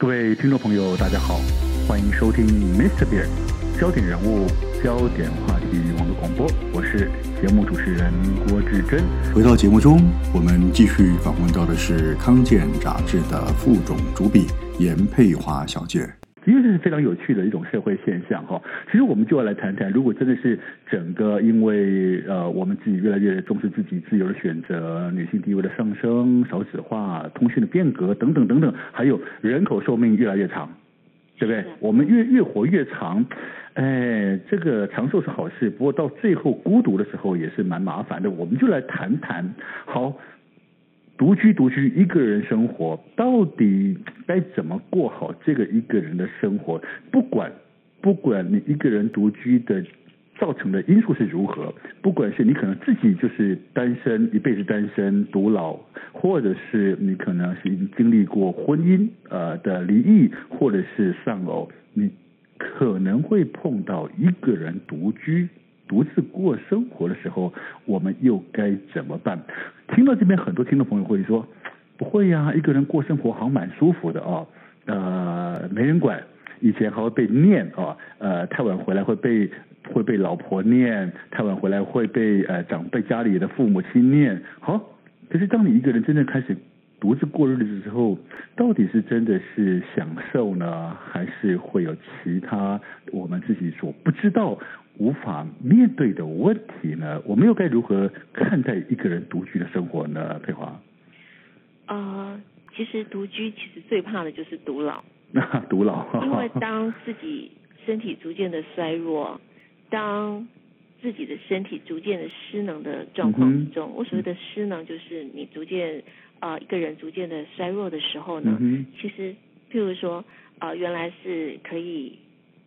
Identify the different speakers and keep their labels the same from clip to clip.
Speaker 1: 各位听众朋友，大家好，欢迎收听 Mr. Bear 焦点人物、焦点话题网络广播，我是节目主持人郭志珍。
Speaker 2: 回到节目中，我们继续访问到的是康健杂志的副总主笔严佩华小姐。
Speaker 1: 因为这是非常有趣的一种社会现象哈，其实我们就要来谈谈，如果真的是整个因为呃我们自己越来越重视自己自由的选择，女性地位的上升、少子化、通讯的变革等等等等，还有人口寿命越来越长，对不对？我们越越活越长，哎，这个长寿是好事，不过到最后孤独的时候也是蛮麻烦的。我们就来谈谈，好。独居，独居，一个人生活，到底该怎么过好这个一个人的生活？不管，不管你一个人独居的造成的因素是如何，不管是你可能自己就是单身，一辈子单身独老，或者是你可能是经历过婚姻呃的离异，或者是丧偶，你可能会碰到一个人独居。独自过生活的时候，我们又该怎么办？听到这边，很多听众朋友会说：“不会呀，一个人过生活好蛮舒服的哦，呃，没人管，以前还会被念哦，呃，太晚回来会被会被老婆念，太晚回来会被呃长辈家里的父母亲念。好，可是当你一个人真正开始独自过日子的时候，到底是真的是享受呢，还是会有其他我们自己所不知道？”无法面对的问题呢？我们又该如何看待一个人独居的生活呢？佩华，
Speaker 3: 啊、呃，其实独居其实最怕的就是独老。
Speaker 1: 那 独老，
Speaker 3: 因为当自己身体逐渐的衰弱，当自己的身体逐渐的失能的状况之中，嗯、我所谓的失能就是你逐渐啊、呃、一个人逐渐的衰弱的时候呢，嗯、其实譬如说啊、呃、原来是可以。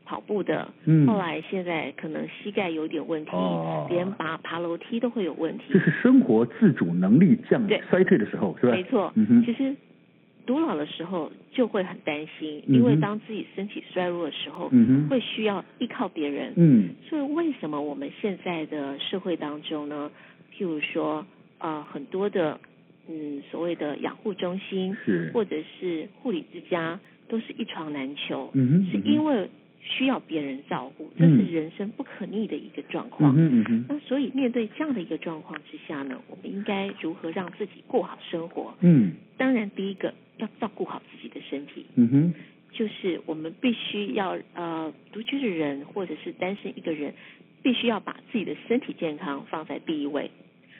Speaker 3: 跑步的，后来现在可能膝盖有点问题，嗯、连爬爬楼梯都会有问题。
Speaker 1: 这是生活自主能力降衰退的时候，是吧？没错。
Speaker 3: 其实独老的时候就会很担心，因为当自己身体衰弱的时候，嗯，会需要依靠别人。嗯。所以为什么我们现在的社会当中呢？譬如说啊、呃，很多的嗯所谓的养护中心，是或者是护理之家，都是一床难求。是因为。需要别人照顾，这是人生不可逆的一个状况。嗯嗯、那所以面对这样的一个状况之下呢，我们应该如何让自己过好生活？嗯，当然第一个要照顾好自己的身体。嗯哼，就是我们必须要呃独居的人或者是单身一个人，必须要把自己的身体健康放在第一位。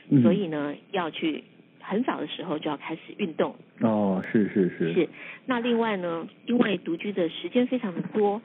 Speaker 3: 嗯、所以呢，要去很早的时候就要开始运动。
Speaker 1: 哦，是是是。
Speaker 3: 是。那另外呢，因为独居的时间非常的多。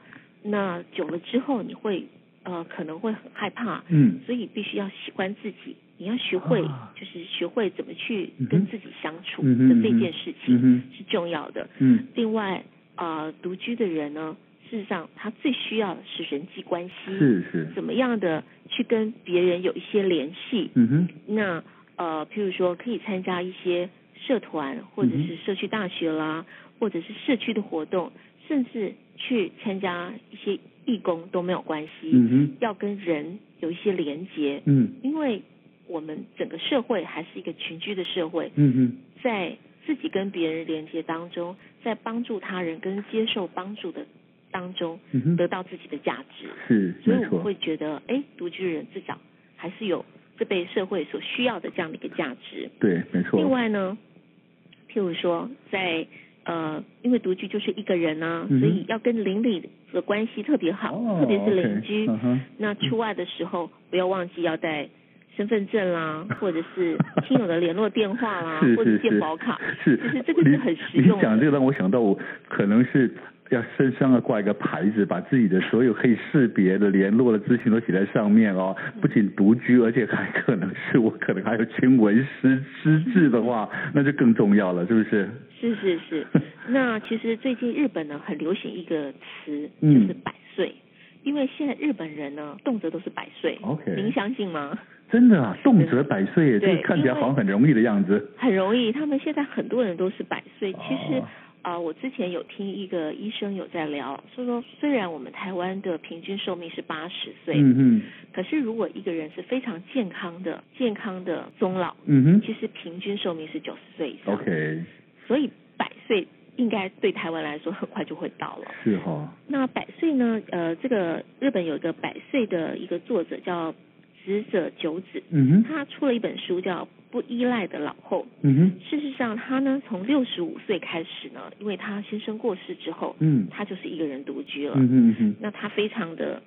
Speaker 3: 那久了之后，你会呃可能会很害怕，嗯，所以必须要喜欢自己，你要学会，啊、就是学会怎么去跟自己相处的这件事情是重要的。嗯，另外啊、呃，独居的人呢，事实上他最需要的是人际关系，
Speaker 1: 是是，
Speaker 3: 怎么样的去跟别人有一些联系？嗯哼，那呃，譬如说可以参加一些社团，或者是社区大学啦，或者是社区的活动。甚至去参加一些义工都没有关系，嗯哼，要跟人有一些连接，嗯，因为我们整个社会还是一个群居的社会，嗯哼，在自己跟别人连接当中，在帮助他人跟接受帮助的当中，嗯哼，得到自己的价值，
Speaker 1: 是，
Speaker 3: 所以我们会觉得，哎，独居人至少还是有这被社会所需要的这样的一个价值，
Speaker 1: 对，没错。
Speaker 3: 另外呢，譬如说在。呃，因为独居就是一个人呢、啊，嗯、所以要跟邻里的关系特别好，哦、特别是邻居。okay, uh huh, 那出外的时候，不要忘记要带身份证啦，或者是亲友的联络电话啦，或者健保卡。是，其实这个是很实用的。
Speaker 1: 你讲这个让我想到，我可能是。要身上要挂一个牌子，把自己的所有可以识别的联络的资讯都写在上面哦。不仅独居，而且还可能是我可能还有亲为失失智的话，那就更重要了，是不是？
Speaker 3: 是是是。那其实最近日本呢很流行一个词，就是百岁，嗯、因为现在日本人呢动辄都是百岁。OK，您相信吗？
Speaker 1: 真的啊，动辄百岁，这个看起来好像很容易的样子。
Speaker 3: 很容易，他们现在很多人都是百岁，其实。啊、呃，我之前有听一个医生有在聊，说说虽然我们台湾的平均寿命是八十岁，嗯哼，可是如果一个人是非常健康的、健康的终老，嗯哼，其实平均寿命是九十岁以上。
Speaker 1: OK，
Speaker 3: 所以百岁应该对台湾来说很快就会到了。
Speaker 1: 是哈、哦。
Speaker 3: 那百岁呢？呃，这个日本有一个百岁的一个作者叫直泽久子，
Speaker 1: 嗯，
Speaker 3: 他出了一本书叫《不依赖的老后》。
Speaker 1: 嗯。
Speaker 3: 事实上，他呢从六十五岁开始呢，因为他先生过世之后，
Speaker 1: 嗯，
Speaker 3: 他就是一个人独居了。
Speaker 1: 嗯嗯。
Speaker 3: 那他非常的。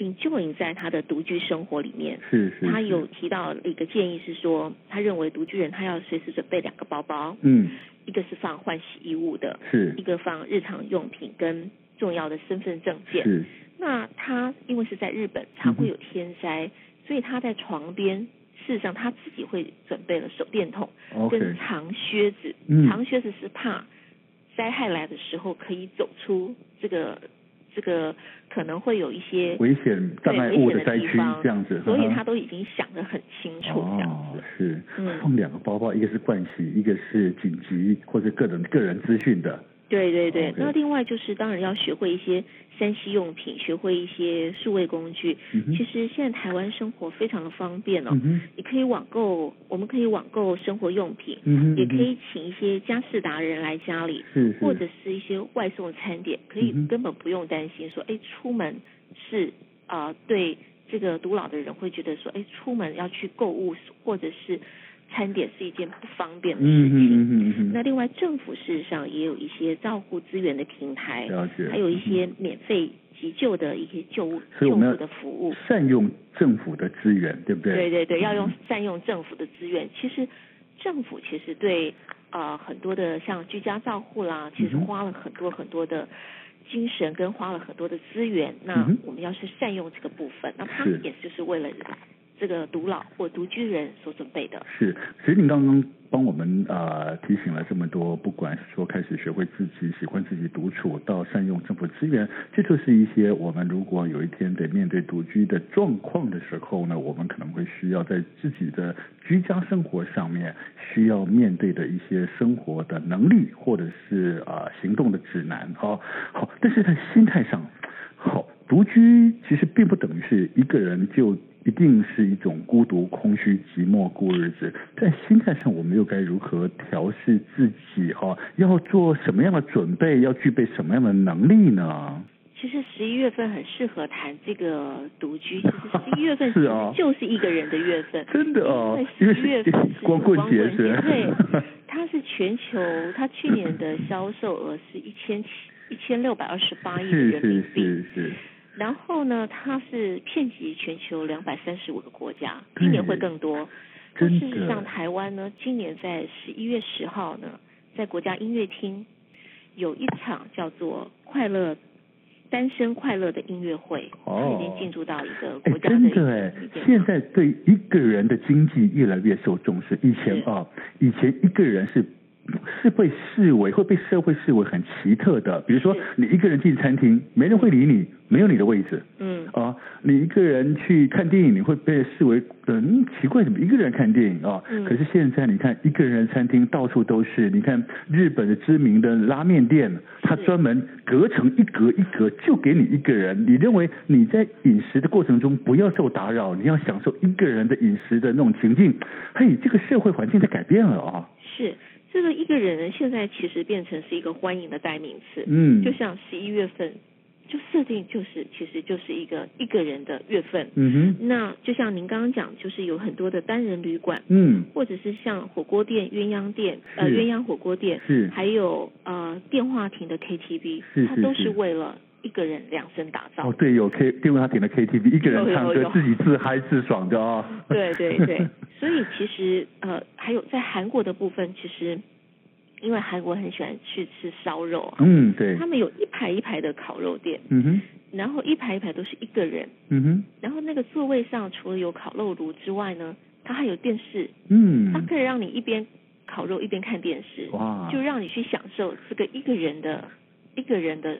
Speaker 3: enjoy 在他的独居生活里面，
Speaker 1: 是是，是。
Speaker 3: 他有提到一个建议是说，他认为独居人他要随时准备两个包包，
Speaker 1: 嗯，
Speaker 3: 一个是放换洗衣物的，
Speaker 1: 是，
Speaker 3: 一个放日常用品跟重要的身份证件。
Speaker 1: 是。
Speaker 3: 那他因为是在日本，常会有天灾，嗯、所以他在床边，事实上他自己会准备了手电筒跟长靴子，
Speaker 1: 嗯、
Speaker 3: 长靴子是怕灾害来的时候可以走出这个。这个可能会有一些
Speaker 1: 危险障碍物的灾区，这样子，
Speaker 3: 所以他都已经想得很清楚，这样子。
Speaker 1: 哦，是，放两个包包，一个是盥洗，一个是紧急或者个人个人资讯的。
Speaker 3: 对对对，那另外就是当然要学会一些 3C 用品，学会一些数位工具。
Speaker 1: 嗯、
Speaker 3: 其实现在台湾生活非常的方便哦，
Speaker 1: 嗯、
Speaker 3: 你可以网购，我们可以网购生活用品，
Speaker 1: 嗯、
Speaker 3: 也可以请一些家事达人来家里，
Speaker 1: 是是。
Speaker 3: 或者是一些外送餐点，可以根本不用担心说，哎，出门是啊、呃，对这个独老的人会觉得说，哎，出门要去购物或者是。餐点是一件不方便的事情。
Speaker 1: 嗯嗯嗯、
Speaker 3: 那另外，政府事实上也有一些照护资源的平台，
Speaker 1: 了解，
Speaker 3: 还有一些免费急救的一些救护救护的服务。
Speaker 1: 善用政府的资源，对不对？
Speaker 3: 对对对，要用善用政府的资源。嗯、其实政府其实对啊、呃、很多的像居家照护啦，其实花了很多很多的精神跟花了很多的资源。
Speaker 1: 嗯、
Speaker 3: 那我们要是善用这个部分，那他们也就是为了人。这个独老或独居人所准备的
Speaker 1: 是，其实你刚刚帮我们呃提醒了这么多，不管是说开始学会自己喜欢自己独处，到善用政府资源，这就是一些我们如果有一天得面对独居的状况的时候呢，我们可能会需要在自己的居家生活上面需要面对的一些生活的能力，或者是啊、行动的指南。好，好，但是在心态上，好，独居其实并不等于是一个人就。一定是一种孤独、空虚、寂寞过日子，在心态上，我们又该如何调试自己？哈，要做什么样的准备？要具备什么样的能力呢？
Speaker 3: 其实十一月份很适合谈这个独居。其实十一月份是啊，就是一个人的月份。
Speaker 1: 真的哦，
Speaker 3: 因为十一月份是
Speaker 1: 光棍节，
Speaker 3: 对，它是全球，它去年的销售额是一千七一千六百二十八亿人民币。
Speaker 1: 是是是是。
Speaker 3: 然后呢，它是遍及全球两百三十五个国家，今年会更多。但事实上，台湾呢，今年在十一月十号呢，在国家音乐厅有一场叫做“快乐单身快乐”的音乐会，哦，已经进入到一个国家的。
Speaker 1: 真的哎，现在对一个人的经济越来越受重视。以前啊，以前一个人是。是被视为会被社会视为很奇特的，比如说你一个人进餐厅，没人会理你，没有你的位置。
Speaker 3: 嗯
Speaker 1: 啊，你一个人去看电影，你会被视为嗯奇怪，怎么一个人看电影啊？
Speaker 3: 嗯。
Speaker 1: 可是现在你看，一个人的餐厅到处都是。你看日本的知名的拉面店，它专门隔成一格一格，就给你一个人。你认为你在饮食的过程中不要受打扰，你要享受一个人的饮食的那种情境。嘿，这个社会环境在改变了啊。
Speaker 3: 是。这个一个人呢，现在其实变成是一个欢迎的代名词。
Speaker 1: 嗯，
Speaker 3: 就像十一月份，就设定就是其实就是一个一个人的月份。
Speaker 1: 嗯哼。
Speaker 3: 那就像您刚刚讲，就是有很多的单人旅馆。
Speaker 1: 嗯。
Speaker 3: 或者是像火锅店、鸳鸯店、呃鸳鸯火锅店，
Speaker 1: 是。
Speaker 3: 还有呃电话亭的 KTV，
Speaker 1: 是是是，
Speaker 3: 它都是为了一个人量身打造。
Speaker 1: 哦，对，有 K 电话亭的 KTV，一个人唱歌自己自嗨自爽的啊、哦。
Speaker 3: 对对对。所以其实呃，还有在韩国的部分，其实因为韩国很喜欢去吃烧肉啊，
Speaker 1: 嗯，对，
Speaker 3: 他们有一排一排的烤肉店，
Speaker 1: 嗯哼，
Speaker 3: 然后一排一排都是一个人，
Speaker 1: 嗯哼，
Speaker 3: 然后那个座位上除了有烤肉炉之外呢，它还有电视，
Speaker 1: 嗯，
Speaker 3: 它可以让你一边烤肉一边看电视，
Speaker 1: 哇，
Speaker 3: 就让你去享受这个一个人的一个人的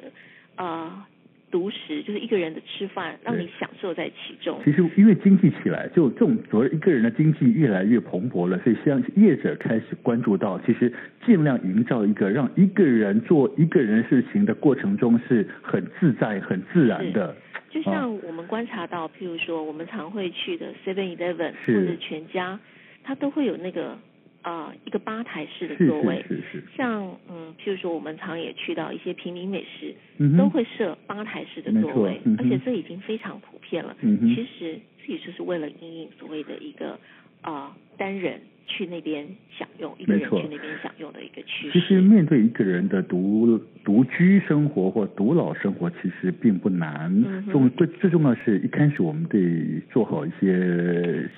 Speaker 3: 啊。呃独食就是一个人的吃饭，让你享受在其中。
Speaker 1: 其实因为经济起来，就这种所谓一个人的经济越来越蓬勃了，所以像业者开始关注到，其实尽量营造一个让一个人做一个人事情的过程中是很自在、很自然的。
Speaker 3: 就像我们观察到，譬如说我们常会去的 Seven Eleven 或者全家，它都会有那个呃一个吧台式的座位，
Speaker 1: 是是
Speaker 3: 像嗯，譬如说我们常也去到一些平民美食，
Speaker 1: 嗯、
Speaker 3: 都会设吧台式的座位，
Speaker 1: 嗯、
Speaker 3: 而且这已经非常普遍了。
Speaker 1: 嗯、
Speaker 3: 其实这也就是为了因应所谓的一个啊、呃、单人。去那边享用，一个人去那边享用的一个趋势。
Speaker 1: 其实面对一个人的独独居生活或独老生活，其实并不难。重、嗯、最最重要的是一开始我们得做好一些。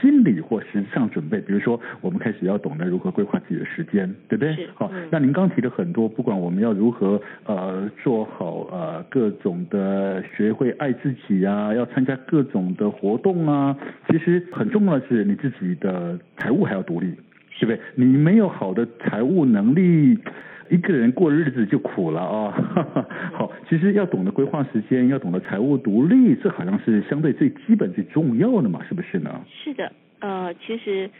Speaker 1: 心理或实际上准备，比如说我们开始要懂得如何规划自己的时间，对不对？
Speaker 3: 是。
Speaker 1: 好，那您刚提的很多，不管我们要如何呃做好呃各种的学会爱自己啊，要参加各种的活动啊，其实很重要的是你自己的财务还要独立，对不对？你没有好的财务能力。一个人过日子就苦了啊、哦！好，其实要懂得规划时间，要懂得财务独立，这好像是相对最基本、最重要的嘛，是不是呢？
Speaker 3: 是的，呃，其实，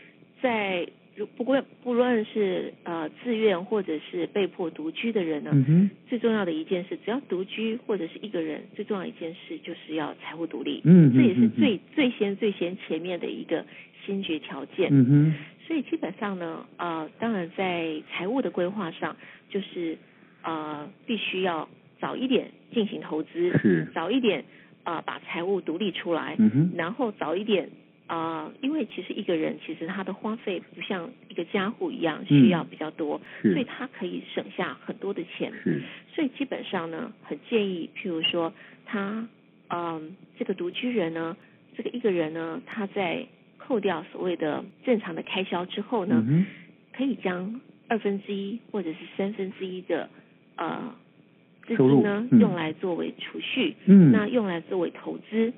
Speaker 3: 在不过不论是呃自愿或者是被迫独居的人呢，
Speaker 1: 嗯，
Speaker 3: 最重要的一件事，只要独居或者是一个人，最重要的一件事就是要财务独立。
Speaker 1: 嗯，
Speaker 3: 这也是最最先最先前面的一个先决条件。
Speaker 1: 嗯哼。
Speaker 3: 所以基本上呢，呃，当然在财务的规划上，就是呃，必须要早一点进行投资，
Speaker 1: 是。
Speaker 3: 早一点啊、呃，把财务独立出来，
Speaker 1: 嗯，
Speaker 3: 然后早一点啊、呃，因为其实一个人其实他的花费不像一个家户一样需要比较多，
Speaker 1: 嗯、
Speaker 3: 所以他可以省下很多的
Speaker 1: 钱，
Speaker 3: 所以基本上呢，很建议，譬如说他，嗯、呃，这个独居人呢，这个一个人呢，他在。扣掉所谓的正常的开销之后呢，
Speaker 1: 嗯、
Speaker 3: 可以将二分之一或者是三分之一的呃资金呢、
Speaker 1: 嗯、
Speaker 3: 用来作为储蓄，
Speaker 1: 嗯，
Speaker 3: 那用来作为投
Speaker 1: 资，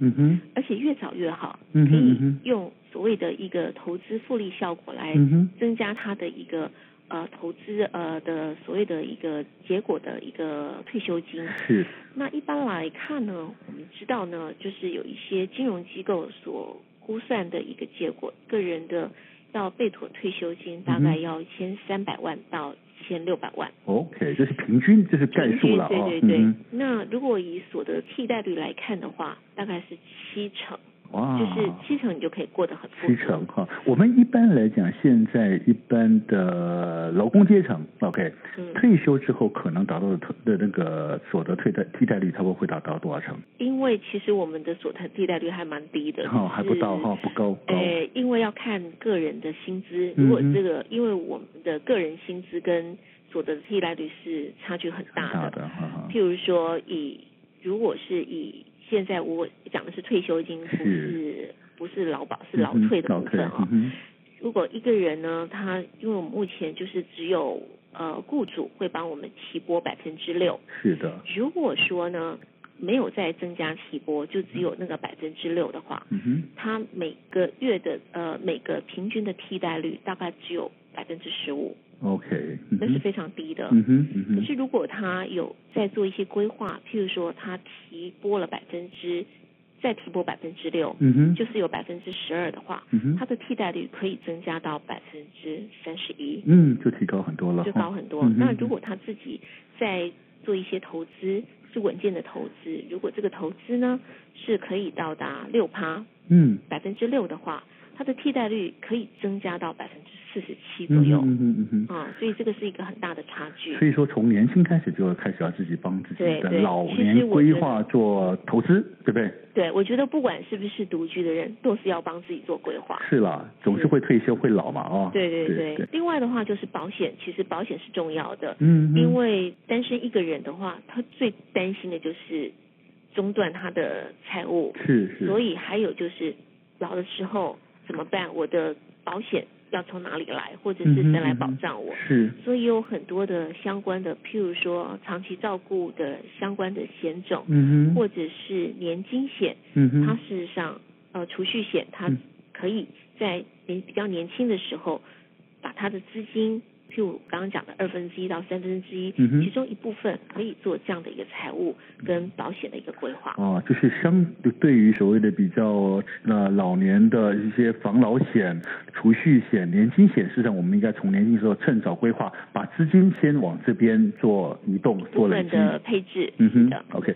Speaker 3: 而且越早越好，
Speaker 1: 嗯，
Speaker 3: 可以用所谓的一个投资复利效果来增加它的一个呃投资呃的所谓的一个结果的一个退休金。
Speaker 1: 是。
Speaker 3: 那一般来看呢，我们知道呢，就是有一些金融机构所估算的一个结果，个人的要被妥退休金大概要一千三百万到一千六百万。
Speaker 1: OK，这是平均，这是概数了。
Speaker 3: 对对对。嗯、那如果以所得替代率来看的话，大概是七成。
Speaker 1: 哇，
Speaker 3: 就是七成你就可以过得很富足。
Speaker 1: 七成哈，我们一般来讲，现在一般的劳工阶层，OK，、嗯、退休之后可能达到的的那个所得替代替代率，差不多会达到多少成？
Speaker 3: 因为其实我们的所得替代率还蛮低的，
Speaker 1: 哈、哦，还不到哈，不高。
Speaker 3: 诶，因为要看个人的薪资，如果这个、嗯，因为我们的个人薪资跟所得替代率是差距很大的。
Speaker 1: 大的哈哈。
Speaker 3: 譬如说以，如果是以现在我讲的是退休金，不是不是劳保，是劳退的部分啊、哦
Speaker 1: 嗯。
Speaker 3: 如果一个人呢，他因为我们目前就是只有呃雇主会帮我们提拨百分之六。
Speaker 1: 是的。
Speaker 3: 如果说呢没有再增加提拨，就只有那个百分之六的话，
Speaker 1: 嗯哼，
Speaker 3: 他每个月的呃每个平均的替代率大概只有百分之十五。
Speaker 1: OK，
Speaker 3: 那是非常低的。
Speaker 1: 嗯哼，嗯哼。可
Speaker 3: 是如果他有在做一些规划，譬如说他提拨了百分之，再提拨百分之六，
Speaker 1: 嗯哼，
Speaker 3: 就是有百分之十二的话，
Speaker 1: 嗯哼，
Speaker 3: 他的替代率可以增加到百分之三十一。
Speaker 1: 嗯，就提高很多了。
Speaker 3: 就高很多。
Speaker 1: 嗯、
Speaker 3: 那如果他自己在做一些投资，是稳健的投资，如果这个投资呢是可以到达六趴，
Speaker 1: 嗯，
Speaker 3: 百分之六的话，它的替代率可以增加到百分之四十七左右，
Speaker 1: 嗯嗯嗯嗯，
Speaker 3: 啊，所以这个是一个很大的差距。
Speaker 1: 所以说，从年轻开始就开始要自己帮自己的老年规划做投资，对，对不对？
Speaker 3: 对，我觉得不管是不是独居的人，都是要帮自己做规划。
Speaker 1: 是啦，总是会退休会老嘛，哦。
Speaker 3: 对对对，对，对。另外的话就是保险，其实保险是重要的，
Speaker 1: 嗯，
Speaker 3: 因为单身一个人的话，他最担心的就是中断他的财务，
Speaker 1: 是是。
Speaker 3: 所以还有就是老的时候。怎么办？我的保险要从哪里来，或者是谁来保障我？
Speaker 1: 嗯、是，
Speaker 3: 所以有很多的相关的，譬如说长期照顾的相关的险种，
Speaker 1: 嗯
Speaker 3: 或者是年金险，
Speaker 1: 嗯
Speaker 3: 它事实上呃储蓄险，它可以在年比较年轻的时候把它的资金。譬如刚刚讲的二分之一到三分之一，其中一部分可以做这样的一个财务跟保险的一个规划。
Speaker 1: 啊，就是相对于所谓的比较呃老年的一些防老险、储蓄险、年金险，事实上我们应该从年轻时候趁早规划，把资金先往这边做移动、做累积
Speaker 3: 的配置。
Speaker 1: 嗯哼，OK。